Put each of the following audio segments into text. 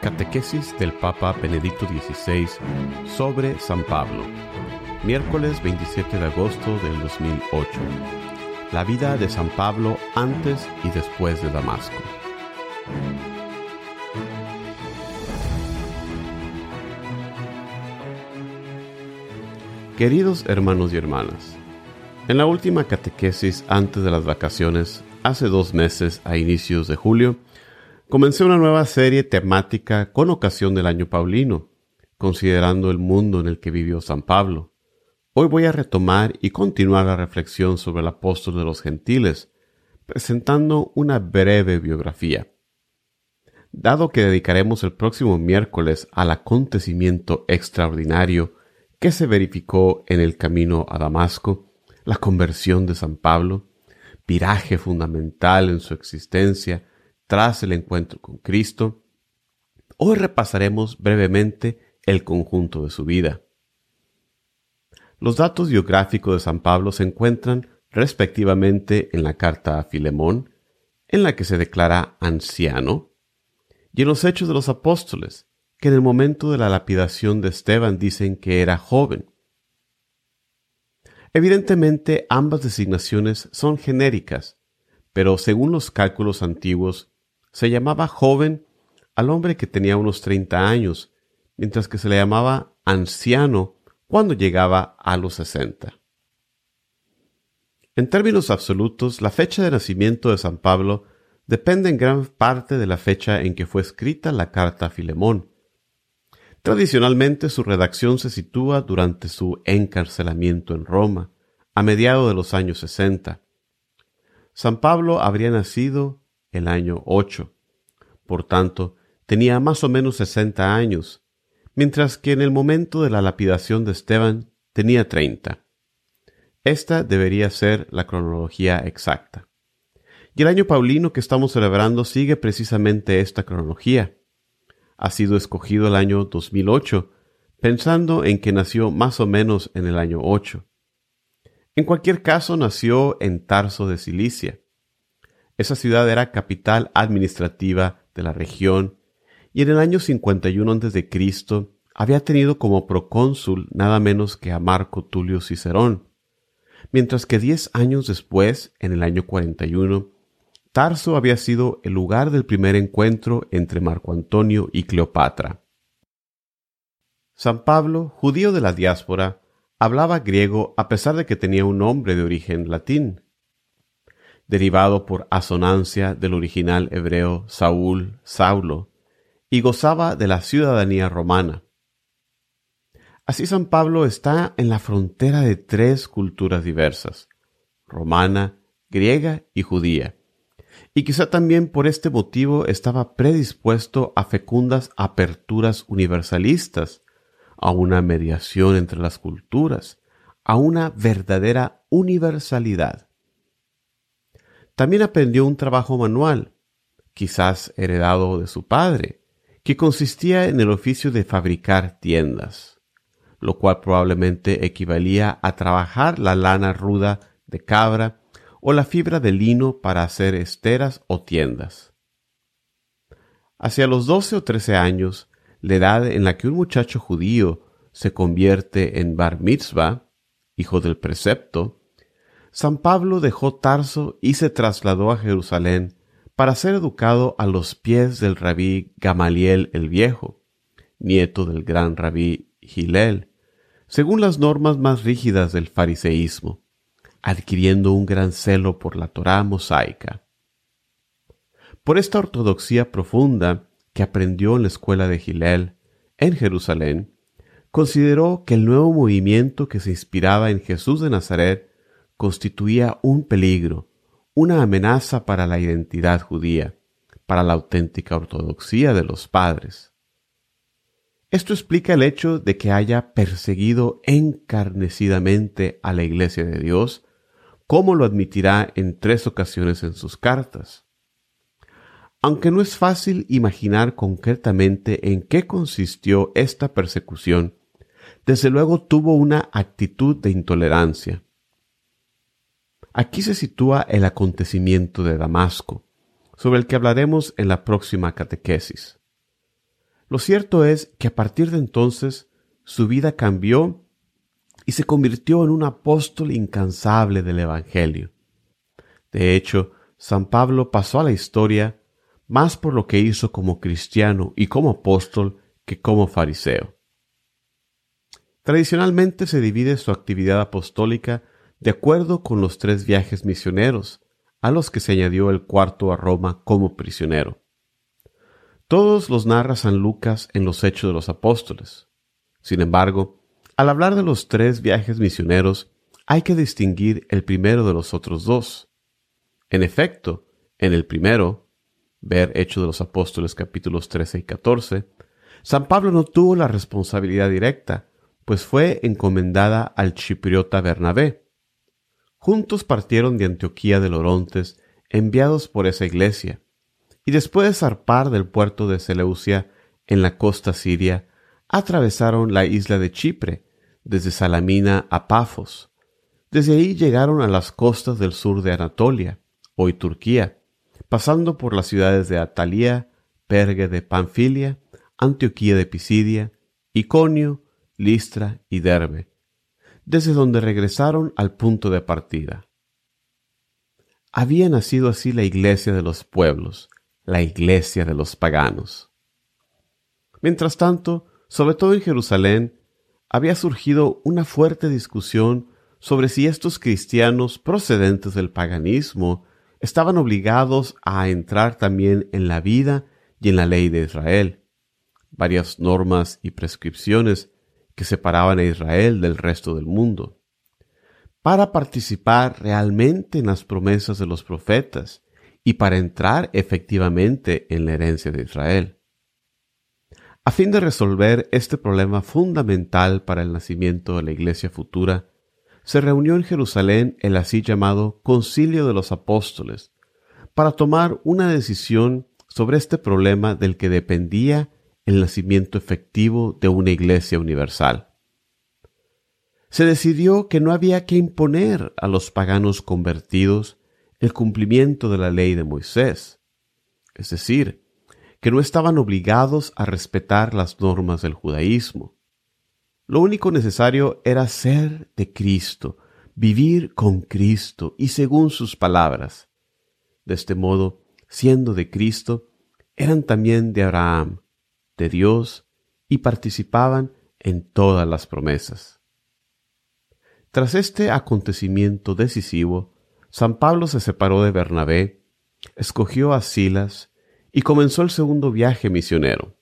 Catequesis del Papa Benedicto XVI sobre San Pablo. Miércoles 27 de agosto del 2008. La vida de San Pablo antes y después de Damasco. Queridos hermanos y hermanas, en la última catequesis antes de las vacaciones, hace dos meses a inicios de julio, comencé una nueva serie temática con ocasión del año paulino, considerando el mundo en el que vivió San Pablo. Hoy voy a retomar y continuar la reflexión sobre el apóstol de los gentiles, presentando una breve biografía. Dado que dedicaremos el próximo miércoles al acontecimiento extraordinario que se verificó en el camino a Damasco, la conversión de San Pablo, viraje fundamental en su existencia tras el encuentro con Cristo, hoy repasaremos brevemente el conjunto de su vida. Los datos biográficos de San Pablo se encuentran respectivamente en la carta a Filemón, en la que se declara anciano, y en los Hechos de los Apóstoles, que en el momento de la lapidación de Esteban dicen que era joven. Evidentemente ambas designaciones son genéricas, pero según los cálculos antiguos, se llamaba joven al hombre que tenía unos 30 años, mientras que se le llamaba anciano cuando llegaba a los 60. En términos absolutos, la fecha de nacimiento de San Pablo depende en gran parte de la fecha en que fue escrita la carta a Filemón, Tradicionalmente su redacción se sitúa durante su encarcelamiento en Roma, a mediados de los años 60. San Pablo habría nacido el año 8, por tanto, tenía más o menos 60 años, mientras que en el momento de la lapidación de Esteban tenía 30. Esta debería ser la cronología exacta. Y el año paulino que estamos celebrando sigue precisamente esta cronología ha sido escogido el año 2008, pensando en que nació más o menos en el año 8. En cualquier caso, nació en Tarso de Cilicia. Esa ciudad era capital administrativa de la región y en el año 51 a.C. había tenido como procónsul nada menos que a Marco Tulio Cicerón, mientras que diez años después, en el año 41, Tarso había sido el lugar del primer encuentro entre Marco Antonio y Cleopatra. San Pablo, judío de la diáspora, hablaba griego a pesar de que tenía un nombre de origen latín, derivado por asonancia del original hebreo Saúl, Saulo, y gozaba de la ciudadanía romana. Así San Pablo está en la frontera de tres culturas diversas, romana, griega y judía y quizá también por este motivo estaba predispuesto a fecundas aperturas universalistas, a una mediación entre las culturas, a una verdadera universalidad. También aprendió un trabajo manual, quizás heredado de su padre, que consistía en el oficio de fabricar tiendas, lo cual probablemente equivalía a trabajar la lana ruda de cabra o la fibra de lino para hacer esteras o tiendas. Hacia los doce o trece años, la edad en la que un muchacho judío se convierte en bar mitzvah, hijo del precepto, San Pablo dejó Tarso y se trasladó a Jerusalén para ser educado a los pies del rabí Gamaliel el Viejo, nieto del gran rabí Gilel, según las normas más rígidas del fariseísmo adquiriendo un gran celo por la Torá mosaica. Por esta ortodoxia profunda que aprendió en la escuela de Gilel, en Jerusalén, consideró que el nuevo movimiento que se inspiraba en Jesús de Nazaret constituía un peligro, una amenaza para la identidad judía, para la auténtica ortodoxia de los padres. Esto explica el hecho de que haya perseguido encarnecidamente a la Iglesia de Dios como lo admitirá en tres ocasiones en sus cartas. Aunque no es fácil imaginar concretamente en qué consistió esta persecución, desde luego tuvo una actitud de intolerancia. Aquí se sitúa el acontecimiento de Damasco, sobre el que hablaremos en la próxima catequesis. Lo cierto es que a partir de entonces su vida cambió y se convirtió en un apóstol incansable del Evangelio. De hecho, San Pablo pasó a la historia más por lo que hizo como cristiano y como apóstol que como fariseo. Tradicionalmente se divide su actividad apostólica de acuerdo con los tres viajes misioneros, a los que se añadió el cuarto a Roma como prisionero. Todos los narra San Lucas en los Hechos de los Apóstoles. Sin embargo, al hablar de los tres viajes misioneros, hay que distinguir el primero de los otros dos. En efecto, en el primero, ver Hechos de los Apóstoles capítulos 13 y 14, San Pablo no tuvo la responsabilidad directa, pues fue encomendada al chipriota Bernabé. Juntos partieron de Antioquía de Lorontes, enviados por esa iglesia, y después de zarpar del puerto de Seleucia en la costa siria, atravesaron la isla de Chipre, desde Salamina a Pafos. Desde ahí llegaron a las costas del sur de Anatolia, hoy Turquía, pasando por las ciudades de Atalía, Pergue de Panfilia, Antioquía de Pisidia, Iconio, Listra y Derbe, desde donde regresaron al punto de partida. Había nacido así la iglesia de los pueblos, la iglesia de los paganos. Mientras tanto, sobre todo en Jerusalén, había surgido una fuerte discusión sobre si estos cristianos procedentes del paganismo estaban obligados a entrar también en la vida y en la ley de Israel. Varias normas y prescripciones que separaban a Israel del resto del mundo. Para participar realmente en las promesas de los profetas y para entrar efectivamente en la herencia de Israel. A fin de resolver este problema fundamental para el nacimiento de la iglesia futura, se reunió en Jerusalén el así llamado Concilio de los Apóstoles para tomar una decisión sobre este problema del que dependía el nacimiento efectivo de una iglesia universal. Se decidió que no había que imponer a los paganos convertidos el cumplimiento de la ley de Moisés, es decir, que no estaban obligados a respetar las normas del judaísmo. Lo único necesario era ser de Cristo, vivir con Cristo y según sus palabras. De este modo, siendo de Cristo, eran también de Abraham, de Dios y participaban en todas las promesas. Tras este acontecimiento decisivo, San Pablo se separó de Bernabé, escogió a Silas y comenzó el segundo viaje misionero.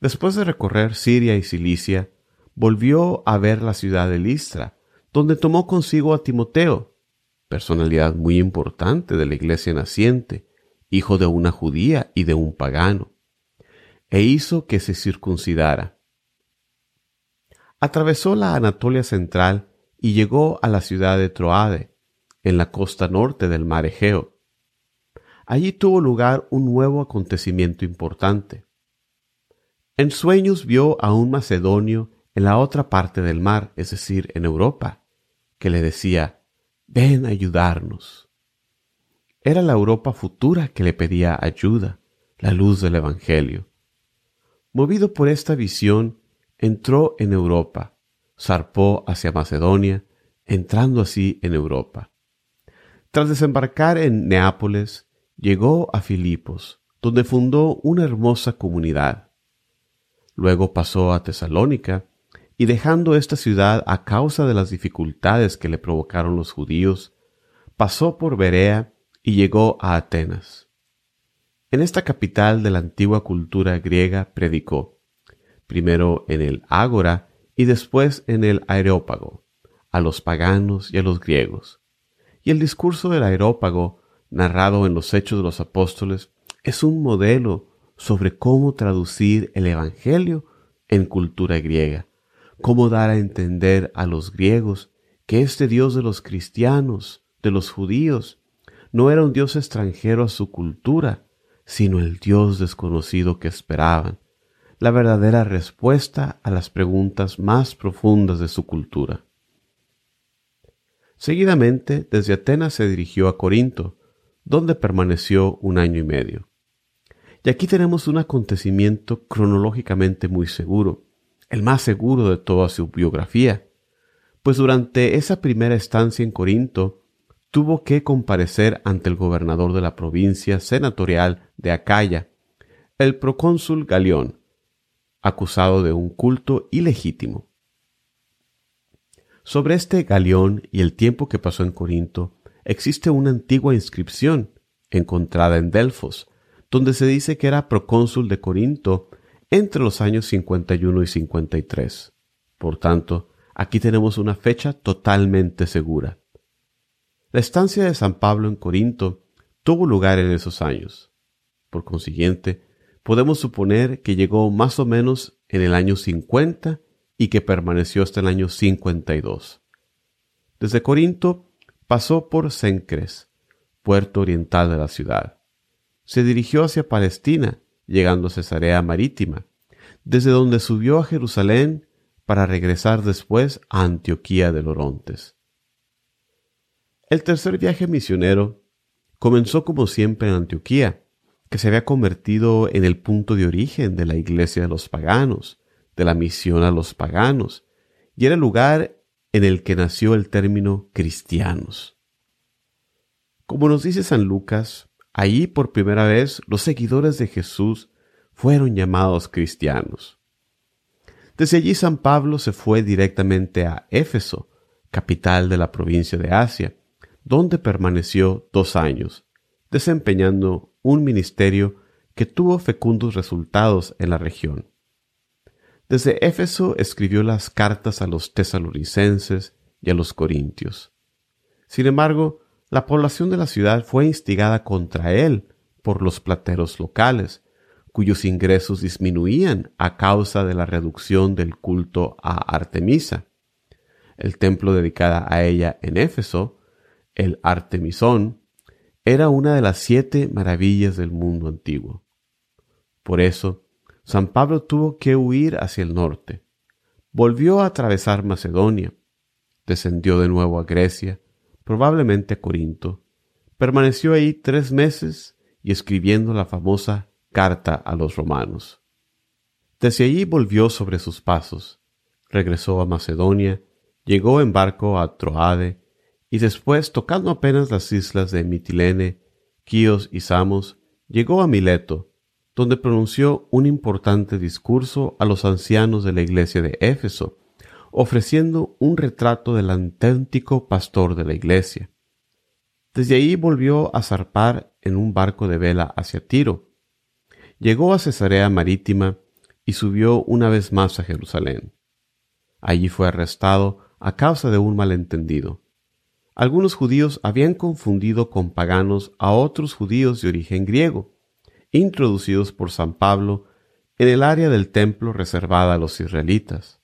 Después de recorrer Siria y Cilicia, volvió a ver la ciudad de Listra, donde tomó consigo a Timoteo, personalidad muy importante de la iglesia naciente, hijo de una judía y de un pagano e hizo que se circuncidara. Atravesó la Anatolia central y llegó a la ciudad de Troade, en la costa norte del mar Egeo. Allí tuvo lugar un nuevo acontecimiento importante. En sueños vio a un macedonio en la otra parte del mar, es decir, en Europa, que le decía, ven a ayudarnos. Era la Europa futura que le pedía ayuda, la luz del Evangelio. Movido por esta visión, entró en Europa, zarpó hacia Macedonia, entrando así en Europa. Tras desembarcar en Neápolis, llegó a Filipos, donde fundó una hermosa comunidad. Luego pasó a Tesalónica, y dejando esta ciudad a causa de las dificultades que le provocaron los judíos, pasó por Berea y llegó a Atenas. En esta capital de la antigua cultura griega predicó, primero en el Ágora y después en el Areópago, a los paganos y a los griegos. Y el discurso del Areópago, narrado en los Hechos de los Apóstoles, es un modelo sobre cómo traducir el Evangelio en cultura griega, cómo dar a entender a los griegos que este Dios de los cristianos, de los judíos, no era un Dios extranjero a su cultura, sino el Dios desconocido que esperaban, la verdadera respuesta a las preguntas más profundas de su cultura. Seguidamente, desde Atenas se dirigió a Corinto, donde permaneció un año y medio. Y aquí tenemos un acontecimiento cronológicamente muy seguro, el más seguro de toda su biografía, pues durante esa primera estancia en Corinto tuvo que comparecer ante el gobernador de la provincia senatorial de Acaya, el procónsul Galión, acusado de un culto ilegítimo. Sobre este Galión y el tiempo que pasó en Corinto, existe una antigua inscripción encontrada en Delfos, donde se dice que era procónsul de Corinto entre los años 51 y 53. Por tanto, aquí tenemos una fecha totalmente segura. La estancia de San Pablo en Corinto tuvo lugar en esos años. Por consiguiente, podemos suponer que llegó más o menos en el año 50 y que permaneció hasta el año 52. Desde Corinto pasó por Cencres, puerto oriental de la ciudad. Se dirigió hacia Palestina, llegando a Cesarea Marítima, desde donde subió a Jerusalén para regresar después a Antioquía de Lorontes. El tercer viaje misionero comenzó como siempre en Antioquía, que se había convertido en el punto de origen de la iglesia de los paganos, de la misión a los paganos, y era el lugar en el que nació el término cristianos. Como nos dice San Lucas, allí por primera vez los seguidores de Jesús fueron llamados cristianos. Desde allí San Pablo se fue directamente a Éfeso, capital de la provincia de Asia, donde permaneció dos años, desempeñando un ministerio que tuvo fecundos resultados en la región. Desde Éfeso escribió las cartas a los tesalonicenses y a los corintios. Sin embargo, la población de la ciudad fue instigada contra él por los plateros locales, cuyos ingresos disminuían a causa de la reducción del culto a Artemisa. El templo dedicado a ella en Éfeso, el Artemisón, era una de las siete maravillas del mundo antiguo. Por eso, San Pablo tuvo que huir hacia el norte. Volvió a atravesar Macedonia, descendió de nuevo a Grecia, probablemente a Corinto, permaneció ahí tres meses y escribiendo la famosa carta a los romanos. Desde allí volvió sobre sus pasos, regresó a Macedonia, llegó en barco a Troade, y después, tocando apenas las islas de Mitilene, Quíos y Samos, llegó a Mileto, donde pronunció un importante discurso a los ancianos de la iglesia de Éfeso, ofreciendo un retrato del auténtico pastor de la iglesia. Desde ahí volvió a zarpar en un barco de vela hacia Tiro. Llegó a Cesarea Marítima y subió una vez más a Jerusalén. Allí fue arrestado a causa de un malentendido. Algunos judíos habían confundido con paganos a otros judíos de origen griego, introducidos por San Pablo en el área del templo reservada a los israelitas.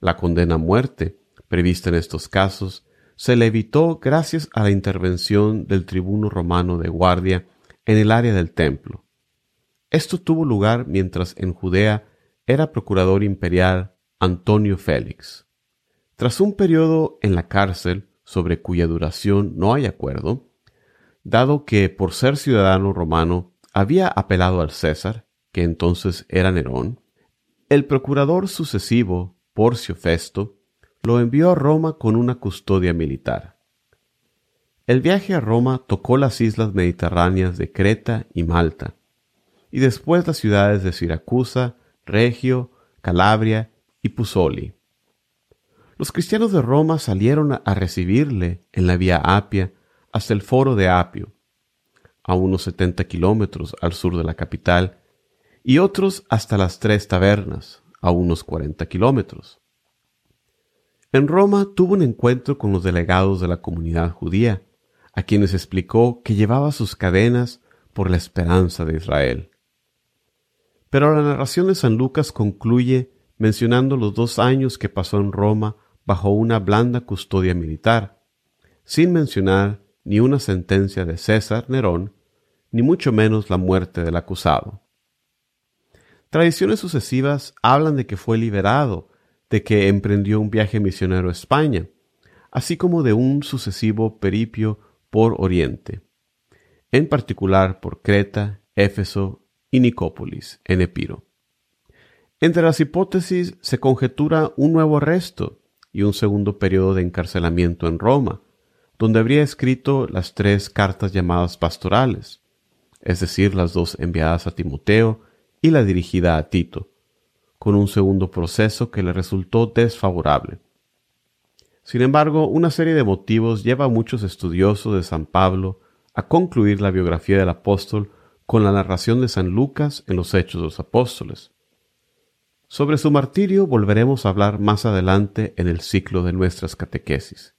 La condena a muerte, prevista en estos casos, se le evitó gracias a la intervención del tribuno romano de guardia en el área del templo. Esto tuvo lugar mientras en Judea era procurador imperial Antonio Félix. Tras un periodo en la cárcel sobre cuya duración no hay acuerdo, dado que por ser ciudadano romano había apelado al César, que entonces era Nerón, el procurador sucesivo, Porcio Festo, lo envió a Roma con una custodia militar. El viaje a Roma tocó las islas mediterráneas de Creta y Malta, y después las ciudades de Siracusa, Regio, Calabria y Pusoli. Los cristianos de Roma salieron a recibirle en la vía Apia hasta el foro de Apio, a unos 70 kilómetros al sur de la capital, y otros hasta las tres tabernas, a unos 40 kilómetros. En Roma tuvo un encuentro con los delegados de la comunidad judía, a quienes explicó que llevaba sus cadenas por la esperanza de Israel. Pero la narración de San Lucas concluye mencionando los dos años que pasó en Roma bajo una blanda custodia militar, sin mencionar ni una sentencia de César Nerón ni mucho menos la muerte del acusado. Tradiciones sucesivas hablan de que fue liberado, de que emprendió un viaje misionero a España, así como de un sucesivo peripio por Oriente, en particular por Creta, Éfeso y Nicópolis, en Epiro. Entre las hipótesis se conjetura un nuevo arresto y un segundo periodo de encarcelamiento en Roma, donde habría escrito las tres cartas llamadas pastorales, es decir, las dos enviadas a Timoteo y la dirigida a Tito, con un segundo proceso que le resultó desfavorable. Sin embargo, una serie de motivos lleva a muchos estudiosos de San Pablo a concluir la biografía del apóstol con la narración de San Lucas en los Hechos de los Apóstoles. Sobre su martirio volveremos a hablar más adelante en el ciclo de nuestras catequesis.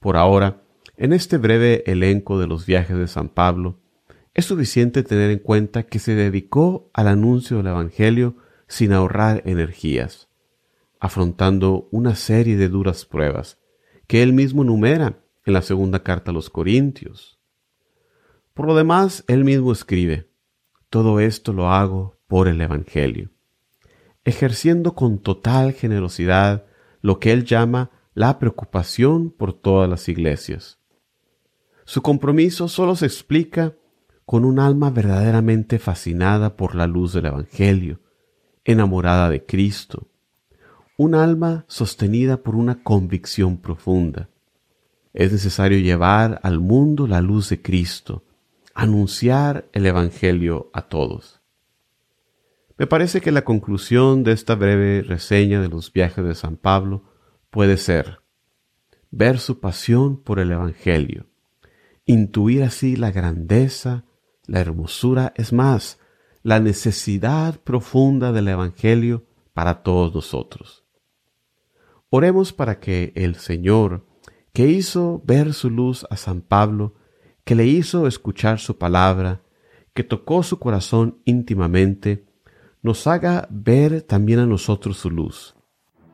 Por ahora, en este breve elenco de los viajes de San Pablo, es suficiente tener en cuenta que se dedicó al anuncio del Evangelio sin ahorrar energías, afrontando una serie de duras pruebas que él mismo numera en la segunda carta a los Corintios. Por lo demás, él mismo escribe, todo esto lo hago por el Evangelio, ejerciendo con total generosidad lo que él llama la preocupación por todas las iglesias. Su compromiso solo se explica con un alma verdaderamente fascinada por la luz del Evangelio, enamorada de Cristo, un alma sostenida por una convicción profunda. Es necesario llevar al mundo la luz de Cristo, anunciar el Evangelio a todos. Me parece que la conclusión de esta breve reseña de los viajes de San Pablo puede ser ver su pasión por el Evangelio, intuir así la grandeza, la hermosura, es más, la necesidad profunda del Evangelio para todos nosotros. Oremos para que el Señor, que hizo ver su luz a San Pablo, que le hizo escuchar su palabra, que tocó su corazón íntimamente, nos haga ver también a nosotros su luz,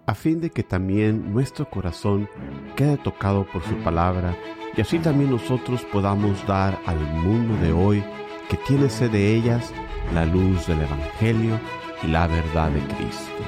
a fin de que también nuestro corazón quede tocado por su palabra y así también nosotros podamos dar al mundo de hoy que tiene sed de ellas la luz del Evangelio y la verdad de Cristo.